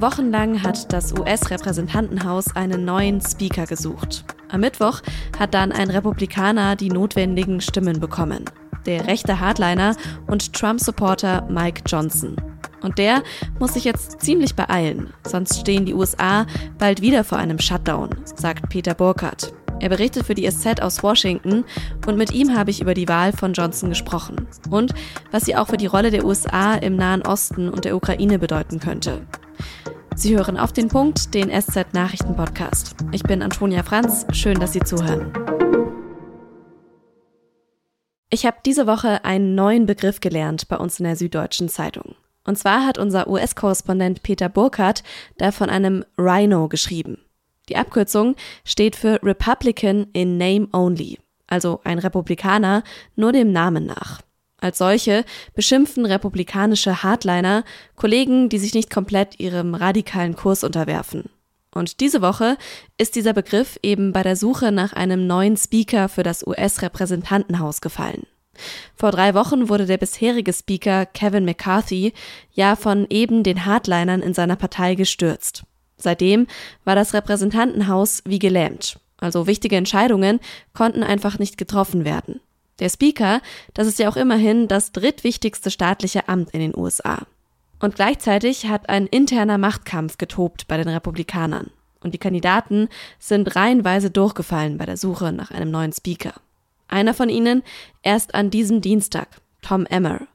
Wochenlang hat das US-Repräsentantenhaus einen neuen Speaker gesucht. Am Mittwoch hat dann ein Republikaner die notwendigen Stimmen bekommen. Der rechte Hardliner und Trump-Supporter Mike Johnson. Und der muss sich jetzt ziemlich beeilen, sonst stehen die USA bald wieder vor einem Shutdown, sagt Peter Burkhardt. Er berichtet für die SZ aus Washington und mit ihm habe ich über die Wahl von Johnson gesprochen und was sie auch für die Rolle der USA im Nahen Osten und der Ukraine bedeuten könnte. Sie hören auf den Punkt den SZ Nachrichten Podcast. Ich bin Antonia Franz, schön, dass Sie zuhören. Ich habe diese Woche einen neuen Begriff gelernt bei uns in der Süddeutschen Zeitung. Und zwar hat unser US-Korrespondent Peter Burkhardt da von einem Rhino geschrieben. Die Abkürzung steht für Republican in Name Only, also ein Republikaner nur dem Namen nach. Als solche beschimpfen republikanische Hardliner Kollegen, die sich nicht komplett ihrem radikalen Kurs unterwerfen. Und diese Woche ist dieser Begriff eben bei der Suche nach einem neuen Speaker für das US-Repräsentantenhaus gefallen. Vor drei Wochen wurde der bisherige Speaker Kevin McCarthy ja von eben den Hardlinern in seiner Partei gestürzt. Seitdem war das Repräsentantenhaus wie gelähmt. Also wichtige Entscheidungen konnten einfach nicht getroffen werden. Der Speaker, das ist ja auch immerhin das drittwichtigste staatliche Amt in den USA. Und gleichzeitig hat ein interner Machtkampf getobt bei den Republikanern. Und die Kandidaten sind reihenweise durchgefallen bei der Suche nach einem neuen Speaker. Einer von ihnen erst an diesem Dienstag, Tom Emmer.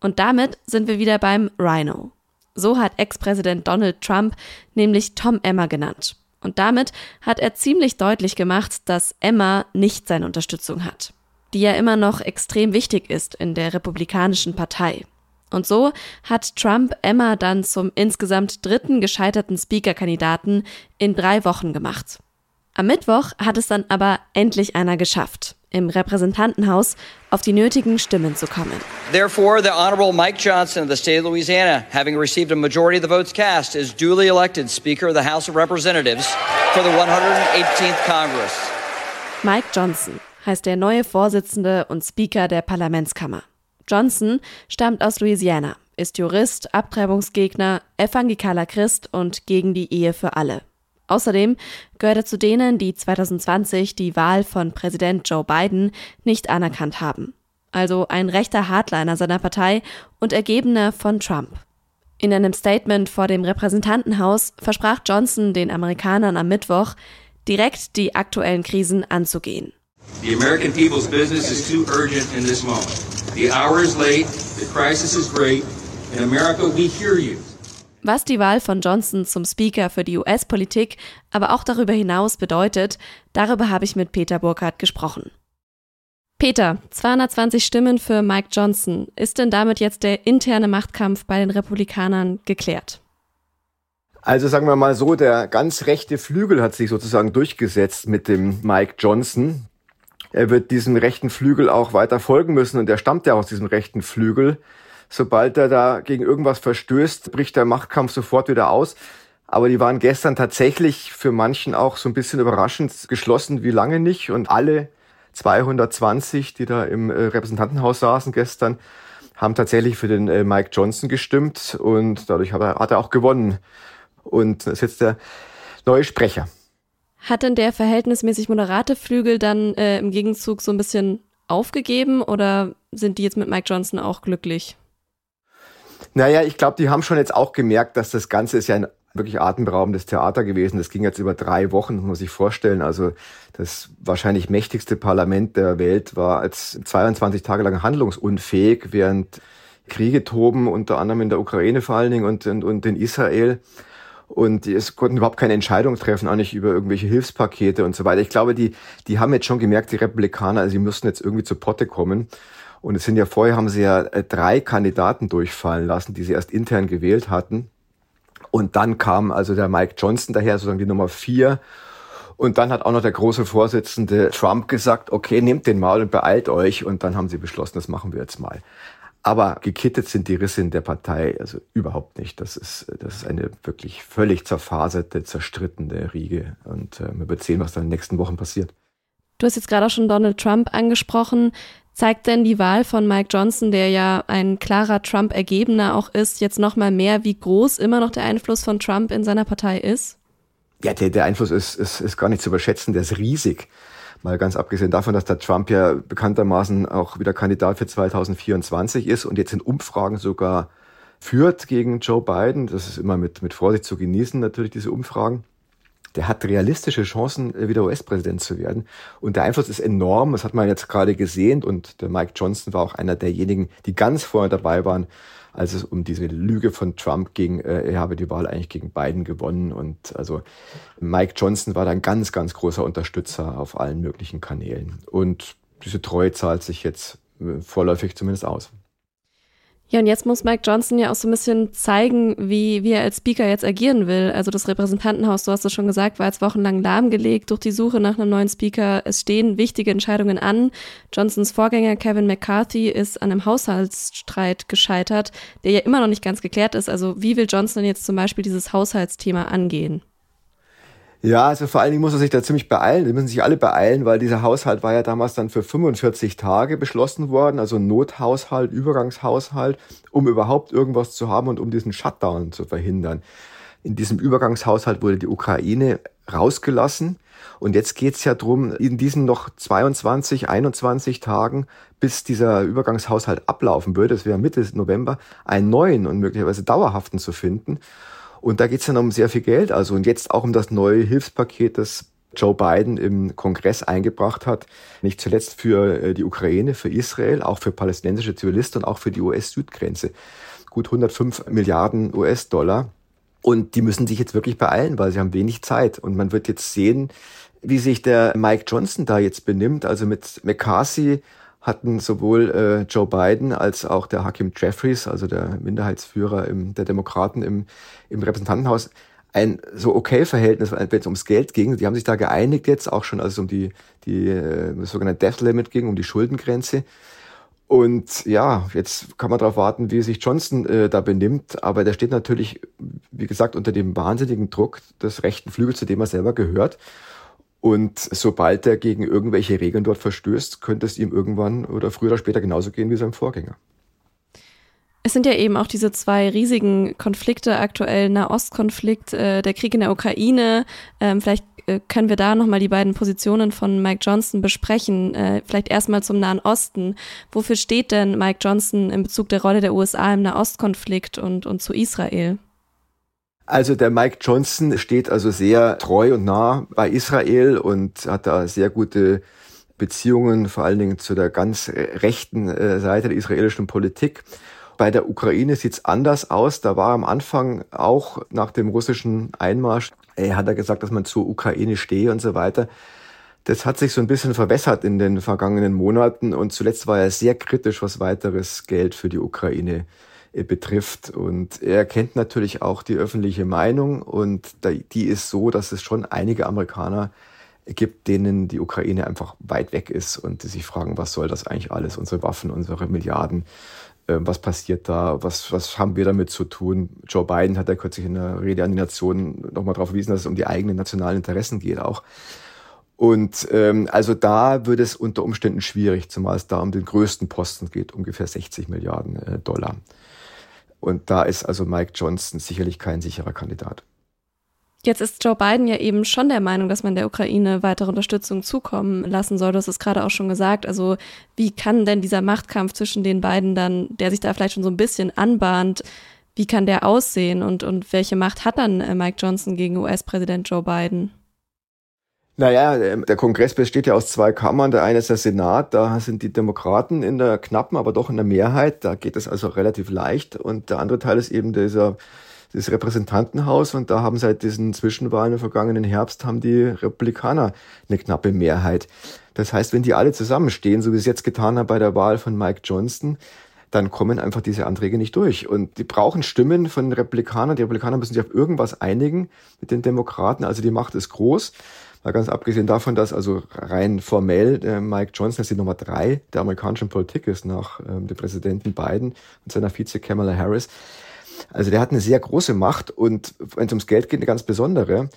Und damit sind wir wieder beim Rhino. So hat Ex-Präsident Donald Trump nämlich Tom Emmer genannt. Und damit hat er ziemlich deutlich gemacht, dass Emma nicht seine Unterstützung hat, die ja immer noch extrem wichtig ist in der Republikanischen Partei. Und so hat Trump Emma dann zum insgesamt dritten gescheiterten Speaker-Kandidaten in drei Wochen gemacht. Am Mittwoch hat es dann aber endlich einer geschafft im Repräsentantenhaus auf die nötigen Stimmen zu kommen. Therefore, the Honorable Mike Johnson of the state of Louisiana, having received a majority of the votes cast, is duly elected Speaker of the House of Representatives for the 118th Congress. Mike Johnson heißt der neue Vorsitzende und Speaker der Parlamentskammer. Johnson stammt aus Louisiana, ist Jurist, Abtreibungsgegner, evangelikaler Christ und gegen die Ehe für alle. Außerdem gehört er zu denen, die 2020 die Wahl von Präsident Joe Biden nicht anerkannt haben. Also ein rechter Hardliner seiner Partei und Ergebener von Trump. In einem Statement vor dem Repräsentantenhaus versprach Johnson den Amerikanern am Mittwoch, direkt die aktuellen Krisen anzugehen. The American people's business is too urgent in this moment. The hour is late, the crisis is great. In America, we hear you. Was die Wahl von Johnson zum Speaker für die US-Politik, aber auch darüber hinaus bedeutet, darüber habe ich mit Peter Burkhardt gesprochen. Peter, 220 Stimmen für Mike Johnson. Ist denn damit jetzt der interne Machtkampf bei den Republikanern geklärt? Also sagen wir mal so, der ganz rechte Flügel hat sich sozusagen durchgesetzt mit dem Mike Johnson. Er wird diesem rechten Flügel auch weiter folgen müssen und er stammt ja aus diesem rechten Flügel. Sobald er da gegen irgendwas verstößt, bricht der Machtkampf sofort wieder aus. Aber die waren gestern tatsächlich für manchen auch so ein bisschen überraschend geschlossen wie lange nicht. Und alle 220, die da im äh, Repräsentantenhaus saßen gestern, haben tatsächlich für den äh, Mike Johnson gestimmt und dadurch hat er, hat er auch gewonnen. Und das ist jetzt der neue Sprecher. Hat denn der verhältnismäßig moderate Flügel dann äh, im Gegenzug so ein bisschen aufgegeben oder sind die jetzt mit Mike Johnson auch glücklich? Naja, ich glaube, die haben schon jetzt auch gemerkt, dass das Ganze ist ja ein wirklich atemberaubendes Theater gewesen. Das ging jetzt über drei Wochen, muss man sich vorstellen. Also das wahrscheinlich mächtigste Parlament der Welt war als 22 Tage lang handlungsunfähig, während Kriege toben, unter anderem in der Ukraine vor allen Dingen und, und, und in Israel. Und es konnten überhaupt keine Entscheidung treffen, auch nicht über irgendwelche Hilfspakete und so weiter. Ich glaube, die, die haben jetzt schon gemerkt, die Republikaner, also sie müssten jetzt irgendwie zu Potte kommen. Und es sind ja vorher haben sie ja äh, drei Kandidaten durchfallen lassen, die sie erst intern gewählt hatten. Und dann kam also der Mike Johnson daher, sozusagen die Nummer vier. Und dann hat auch noch der große Vorsitzende Trump gesagt, okay, nehmt den mal und beeilt euch. Und dann haben sie beschlossen, das machen wir jetzt mal. Aber gekittet sind die Risse in der Partei also überhaupt nicht. Das ist, das ist eine wirklich völlig zerfaserte, zerstrittene Riege. Und äh, man wird sehen, was da in den nächsten Wochen passiert. Du hast jetzt gerade auch schon Donald Trump angesprochen. Zeigt denn die Wahl von Mike Johnson, der ja ein klarer Trump-Ergebener auch ist, jetzt nochmal mehr, wie groß immer noch der Einfluss von Trump in seiner Partei ist? Ja, der, der Einfluss ist, ist, ist gar nicht zu überschätzen, der ist riesig. Mal ganz abgesehen davon, dass der Trump ja bekanntermaßen auch wieder Kandidat für 2024 ist und jetzt in Umfragen sogar führt gegen Joe Biden. Das ist immer mit, mit Vorsicht zu genießen, natürlich, diese Umfragen der hat realistische Chancen, äh, wieder US-Präsident zu werden. Und der Einfluss ist enorm, das hat man jetzt gerade gesehen. Und der Mike Johnson war auch einer derjenigen, die ganz vorne dabei waren, als es um diese Lüge von Trump ging, äh, er habe die Wahl eigentlich gegen Biden gewonnen. Und also Mike Johnson war da ein ganz, ganz großer Unterstützer auf allen möglichen Kanälen. Und diese Treue zahlt sich jetzt äh, vorläufig zumindest aus. Ja, und jetzt muss Mike Johnson ja auch so ein bisschen zeigen, wie, wie er als Speaker jetzt agieren will. Also das Repräsentantenhaus, du hast es schon gesagt, war jetzt wochenlang lahmgelegt durch die Suche nach einem neuen Speaker. Es stehen wichtige Entscheidungen an. Johnsons Vorgänger Kevin McCarthy ist an einem Haushaltsstreit gescheitert, der ja immer noch nicht ganz geklärt ist. Also wie will Johnson jetzt zum Beispiel dieses Haushaltsthema angehen? Ja, also vor allen Dingen muss er sich da ziemlich beeilen. Die müssen sich alle beeilen, weil dieser Haushalt war ja damals dann für 45 Tage beschlossen worden, also Nothaushalt, Übergangshaushalt, um überhaupt irgendwas zu haben und um diesen Shutdown zu verhindern. In diesem Übergangshaushalt wurde die Ukraine rausgelassen. Und jetzt geht's ja drum, in diesen noch 22, 21 Tagen, bis dieser Übergangshaushalt ablaufen würde, das wäre Mitte November, einen neuen und möglicherweise dauerhaften zu finden. Und da geht es dann um sehr viel Geld. Also und jetzt auch um das neue Hilfspaket, das Joe Biden im Kongress eingebracht hat. Nicht zuletzt für äh, die Ukraine, für Israel, auch für palästinensische Zivilisten und auch für die US-Südgrenze. Gut 105 Milliarden US-Dollar. Und die müssen sich jetzt wirklich beeilen, weil sie haben wenig Zeit. Und man wird jetzt sehen, wie sich der Mike Johnson da jetzt benimmt. Also mit McCarthy hatten sowohl äh, Joe Biden als auch der Hakim Jeffries, also der Minderheitsführer im, der Demokraten im, im Repräsentantenhaus, ein so okay Verhältnis, wenn es ums Geld ging. Die haben sich da geeinigt jetzt auch schon, als es um die, die äh, das sogenannte Death Limit ging, um die Schuldengrenze. Und ja, jetzt kann man darauf warten, wie sich Johnson äh, da benimmt. Aber der steht natürlich, wie gesagt, unter dem wahnsinnigen Druck des rechten Flügels, zu dem er selber gehört. Und sobald er gegen irgendwelche Regeln dort verstößt, könnte es ihm irgendwann oder früher oder später genauso gehen wie seinem Vorgänger. Es sind ja eben auch diese zwei riesigen Konflikte aktuell, Nahostkonflikt, äh, der Krieg in der Ukraine. Ähm, vielleicht äh, können wir da nochmal die beiden Positionen von Mike Johnson besprechen. Äh, vielleicht erstmal zum Nahen Osten. Wofür steht denn Mike Johnson in Bezug der Rolle der USA im Nahostkonflikt und, und zu Israel? Also der Mike Johnson steht also sehr treu und nah bei Israel und hat da sehr gute Beziehungen, vor allen Dingen zu der ganz rechten äh, Seite der israelischen Politik. Bei der Ukraine sieht's anders aus. Da war am Anfang auch nach dem russischen Einmarsch, er hat er gesagt, dass man zur Ukraine stehe und so weiter. Das hat sich so ein bisschen verwässert in den vergangenen Monaten und zuletzt war er sehr kritisch, was weiteres Geld für die Ukraine äh, betrifft. Und er kennt natürlich auch die öffentliche Meinung und die ist so, dass es schon einige Amerikaner gibt, denen die Ukraine einfach weit weg ist und die sich fragen, was soll das eigentlich alles, unsere Waffen, unsere Milliarden, ähm, was passiert da, was, was haben wir damit zu tun. Joe Biden hat ja kürzlich in der Rede an die Nation nochmal darauf verwiesen, dass es um die eigenen nationalen Interessen geht auch. Und ähm, also da wird es unter Umständen schwierig, zumal es da um den größten Posten geht, ungefähr 60 Milliarden äh, Dollar. Und da ist also Mike Johnson sicherlich kein sicherer Kandidat. Jetzt ist Joe Biden ja eben schon der Meinung, dass man der Ukraine weitere Unterstützung zukommen lassen soll. Du hast es gerade auch schon gesagt. Also wie kann denn dieser Machtkampf zwischen den beiden dann, der sich da vielleicht schon so ein bisschen anbahnt, wie kann der aussehen und, und welche Macht hat dann äh, Mike Johnson gegen US-Präsident Joe Biden? Naja, ähm, der Kongress besteht ja aus zwei Kammern. Der eine ist der Senat, da sind die Demokraten in der knappen, aber doch in der Mehrheit. Da geht es also relativ leicht. Und der andere Teil ist eben dieser das Repräsentantenhaus und da haben seit diesen Zwischenwahlen im vergangenen Herbst haben die Republikaner eine knappe Mehrheit. Das heißt, wenn die alle zusammenstehen, so wie es jetzt getan haben bei der Wahl von Mike Johnston, dann kommen einfach diese Anträge nicht durch. Und die brauchen Stimmen von Republikanern. Die Republikaner müssen sich auf irgendwas einigen mit den Demokraten. Also die Macht ist groß. Mal ganz abgesehen davon, dass also rein formell äh, Mike Johnson jetzt die Nummer drei der amerikanischen Politik ist nach ähm, dem Präsidenten Biden und seiner Vize Kamala Harris. Also der hat eine sehr große Macht und wenn es ums Geld geht, eine ganz besondere.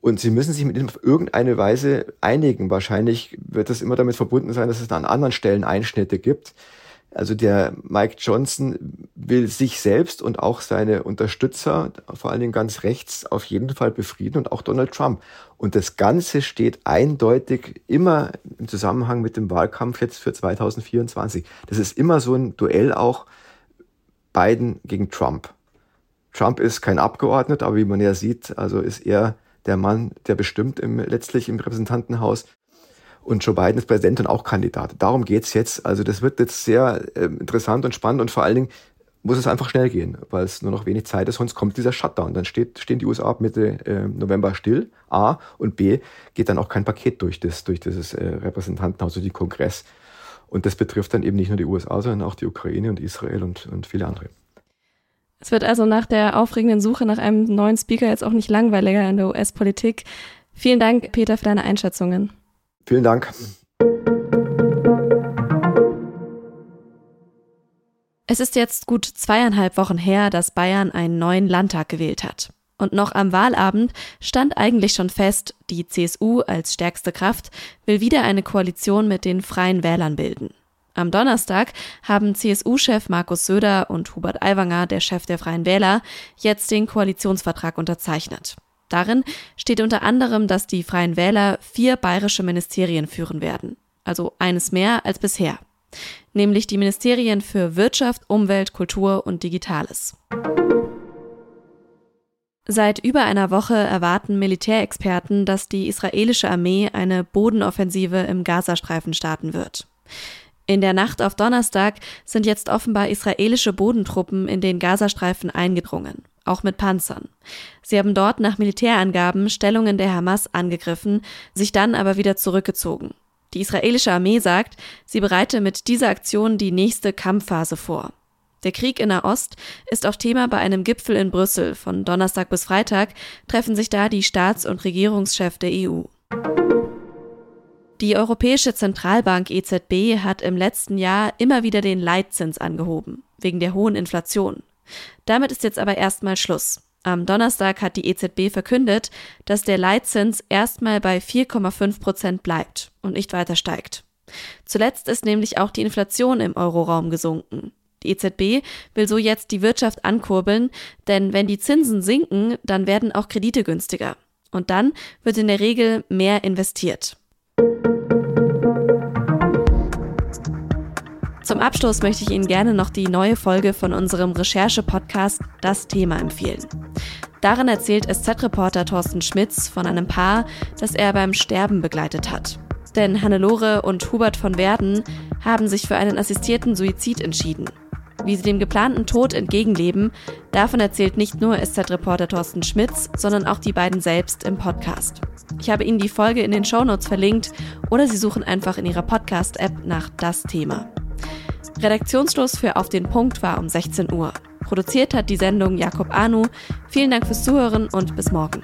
Und sie müssen sich mit ihm auf irgendeine Weise einigen. Wahrscheinlich wird das immer damit verbunden sein, dass es an anderen Stellen Einschnitte gibt. Also der Mike Johnson will sich selbst und auch seine Unterstützer, vor allen Dingen ganz rechts, auf jeden Fall befrieden und auch Donald Trump. Und das Ganze steht eindeutig immer im Zusammenhang mit dem Wahlkampf jetzt für 2024. Das ist immer so ein Duell auch Biden gegen Trump. Trump ist kein Abgeordneter, aber wie man ja sieht, also ist er der Mann, der bestimmt im, letztlich im Repräsentantenhaus. Und Joe Biden ist Präsident und auch Kandidat. Darum geht's jetzt. Also das wird jetzt sehr äh, interessant und spannend und vor allen Dingen muss es einfach schnell gehen, weil es nur noch wenig Zeit ist, sonst kommt dieser Shutdown. Dann steht, stehen die USA ab Mitte äh, November still, A, und B, geht dann auch kein Paket durch das, durch dieses äh, Repräsentantenhaus, durch die Kongress. Und das betrifft dann eben nicht nur die USA, sondern auch die Ukraine und Israel und, und viele andere. Es wird also nach der aufregenden Suche nach einem neuen Speaker jetzt auch nicht langweiliger in der US-Politik. Vielen Dank, Peter, für deine Einschätzungen. Vielen Dank. Es ist jetzt gut zweieinhalb Wochen her, dass Bayern einen neuen Landtag gewählt hat. Und noch am Wahlabend stand eigentlich schon fest, die CSU als stärkste Kraft will wieder eine Koalition mit den Freien Wählern bilden. Am Donnerstag haben CSU-Chef Markus Söder und Hubert Aiwanger, der Chef der Freien Wähler, jetzt den Koalitionsvertrag unterzeichnet. Darin steht unter anderem, dass die Freien Wähler vier bayerische Ministerien führen werden, also eines mehr als bisher, nämlich die Ministerien für Wirtschaft, Umwelt, Kultur und Digitales. Seit über einer Woche erwarten Militärexperten, dass die israelische Armee eine Bodenoffensive im Gazastreifen starten wird. In der Nacht auf Donnerstag sind jetzt offenbar israelische Bodentruppen in den Gazastreifen eingedrungen auch mit Panzern. Sie haben dort nach Militärangaben Stellungen der Hamas angegriffen, sich dann aber wieder zurückgezogen. Die israelische Armee sagt, sie bereite mit dieser Aktion die nächste Kampfphase vor. Der Krieg in Nahost ist auch Thema bei einem Gipfel in Brüssel. Von Donnerstag bis Freitag treffen sich da die Staats- und Regierungschefs der EU. Die Europäische Zentralbank EZB hat im letzten Jahr immer wieder den Leitzins angehoben, wegen der hohen Inflation. Damit ist jetzt aber erstmal Schluss. Am Donnerstag hat die EZB verkündet, dass der Leitzins erstmal bei 4,5 Prozent bleibt und nicht weiter steigt. Zuletzt ist nämlich auch die Inflation im Euroraum gesunken. Die EZB will so jetzt die Wirtschaft ankurbeln, denn wenn die Zinsen sinken, dann werden auch Kredite günstiger. Und dann wird in der Regel mehr investiert. Zum Abschluss möchte ich Ihnen gerne noch die neue Folge von unserem Recherche-Podcast Das Thema empfehlen. Darin erzählt SZ-Reporter Thorsten Schmitz von einem Paar, das er beim Sterben begleitet hat. Denn Hannelore und Hubert von Werden haben sich für einen assistierten Suizid entschieden. Wie sie dem geplanten Tod entgegenleben, davon erzählt nicht nur SZ-Reporter Thorsten Schmitz, sondern auch die beiden selbst im Podcast. Ich habe Ihnen die Folge in den Shownotes verlinkt oder Sie suchen einfach in Ihrer Podcast-App nach das Thema. Redaktionsschluss für Auf den Punkt war um 16 Uhr. Produziert hat die Sendung Jakob Anu. Vielen Dank fürs Zuhören und bis morgen.